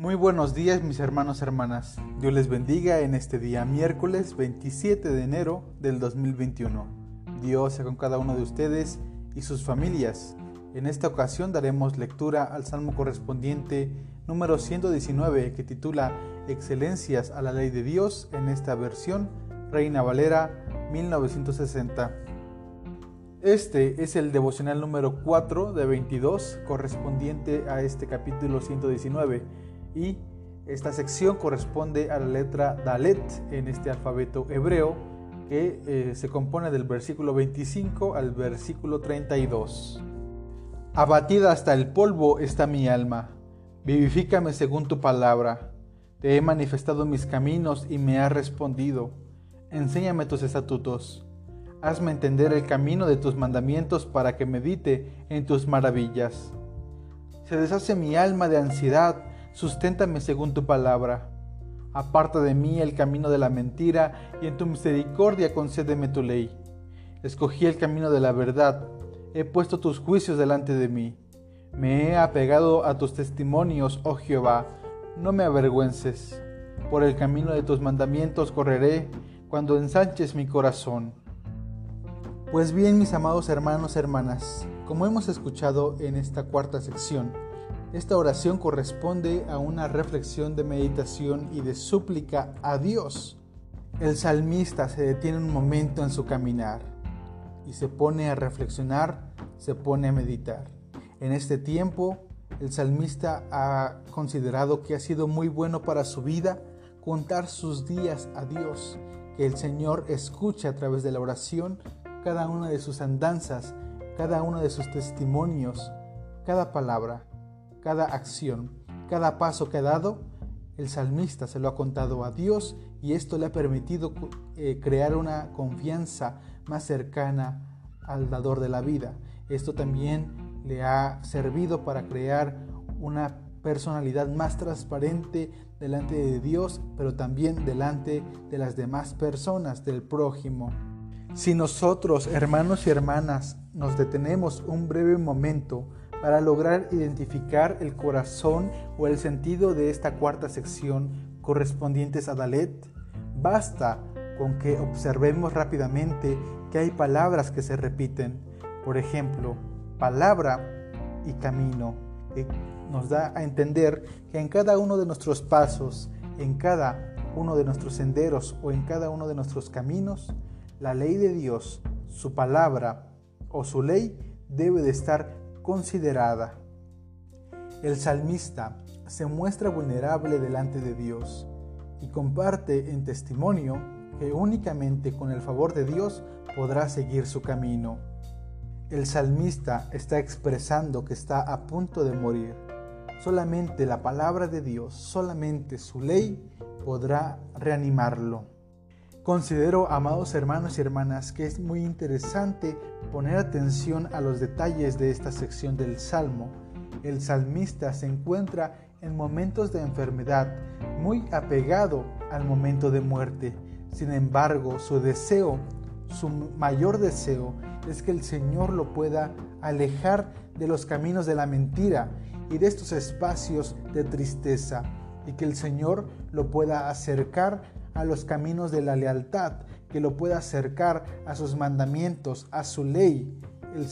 Muy buenos días mis hermanos y hermanas. Dios les bendiga en este día miércoles 27 de enero del 2021. Dios sea con cada uno de ustedes y sus familias. En esta ocasión daremos lectura al salmo correspondiente número 119 que titula Excelencias a la ley de Dios en esta versión Reina Valera 1960. Este es el devocional número 4 de 22 correspondiente a este capítulo 119 y esta sección corresponde a la letra Dalet en este alfabeto hebreo que eh, se compone del versículo 25 al versículo 32. Abatida hasta el polvo está mi alma, vivifícame según tu palabra. Te he manifestado mis caminos y me has respondido. Enséñame tus estatutos. Hazme entender el camino de tus mandamientos para que medite en tus maravillas. Se deshace mi alma de ansiedad susténtame según tu palabra. Aparta de mí el camino de la mentira y en tu misericordia concédeme tu ley. Escogí el camino de la verdad, he puesto tus juicios delante de mí. Me he apegado a tus testimonios, oh Jehová, no me avergüences. Por el camino de tus mandamientos correré cuando ensanches mi corazón. Pues bien, mis amados hermanos, hermanas, como hemos escuchado en esta cuarta sección, esta oración corresponde a una reflexión de meditación y de súplica a Dios. El salmista se detiene un momento en su caminar y se pone a reflexionar, se pone a meditar. En este tiempo, el salmista ha considerado que ha sido muy bueno para su vida contar sus días a Dios, que el Señor escuche a través de la oración cada una de sus andanzas, cada uno de sus testimonios, cada palabra cada acción, cada paso que ha dado, el salmista se lo ha contado a Dios y esto le ha permitido eh, crear una confianza más cercana al dador de la vida. Esto también le ha servido para crear una personalidad más transparente delante de Dios, pero también delante de las demás personas, del prójimo. Si nosotros, hermanos y hermanas, nos detenemos un breve momento para lograr identificar el corazón o el sentido de esta cuarta sección correspondientes a Dalet, basta con que observemos rápidamente que hay palabras que se repiten. Por ejemplo, palabra y camino, que nos da a entender que en cada uno de nuestros pasos, en cada uno de nuestros senderos o en cada uno de nuestros caminos, la ley de Dios, su palabra o su ley debe de estar considerada. El salmista se muestra vulnerable delante de Dios y comparte en testimonio que únicamente con el favor de Dios podrá seguir su camino. El salmista está expresando que está a punto de morir. Solamente la palabra de Dios, solamente su ley podrá reanimarlo. Considero, amados hermanos y hermanas, que es muy interesante poner atención a los detalles de esta sección del Salmo. El salmista se encuentra en momentos de enfermedad, muy apegado al momento de muerte. Sin embargo, su deseo, su mayor deseo, es que el Señor lo pueda alejar de los caminos de la mentira y de estos espacios de tristeza, y que el Señor lo pueda acercar a los caminos de la lealtad, que lo pueda acercar a sus mandamientos, a su ley. El,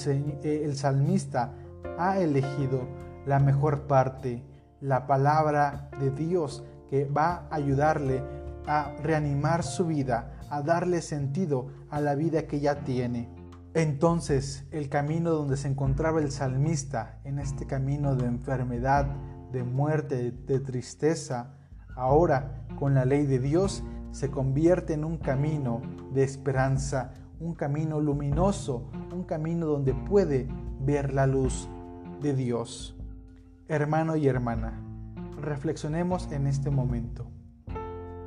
eh, el salmista ha elegido la mejor parte, la palabra de Dios, que va a ayudarle a reanimar su vida, a darle sentido a la vida que ya tiene. Entonces, el camino donde se encontraba el salmista, en este camino de enfermedad, de muerte, de tristeza, ahora con la ley de Dios, se convierte en un camino de esperanza, un camino luminoso, un camino donde puede ver la luz de Dios. Hermano y hermana, reflexionemos en este momento.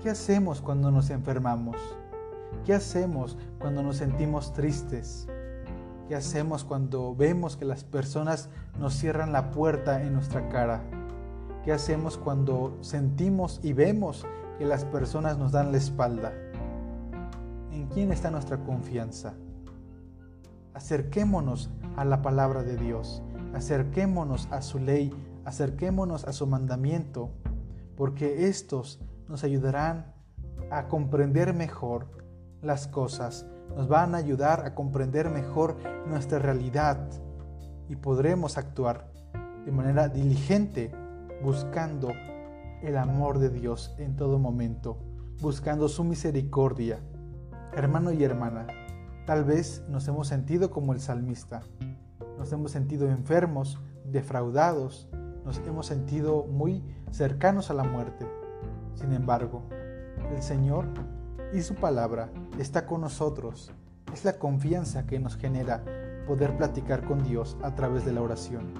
¿Qué hacemos cuando nos enfermamos? ¿Qué hacemos cuando nos sentimos tristes? ¿Qué hacemos cuando vemos que las personas nos cierran la puerta en nuestra cara? ¿Qué hacemos cuando sentimos y vemos que las personas nos dan la espalda? ¿En quién está nuestra confianza? Acerquémonos a la palabra de Dios, acerquémonos a su ley, acerquémonos a su mandamiento porque estos nos ayudarán a comprender mejor las cosas, nos van a ayudar a comprender mejor nuestra realidad y podremos actuar de manera diligente buscando el amor de Dios en todo momento, buscando su misericordia. Hermano y hermana, tal vez nos hemos sentido como el salmista, nos hemos sentido enfermos, defraudados, nos hemos sentido muy cercanos a la muerte. Sin embargo, el Señor y su palabra está con nosotros. Es la confianza que nos genera poder platicar con Dios a través de la oración.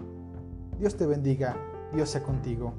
Dios te bendiga, Dios sea contigo.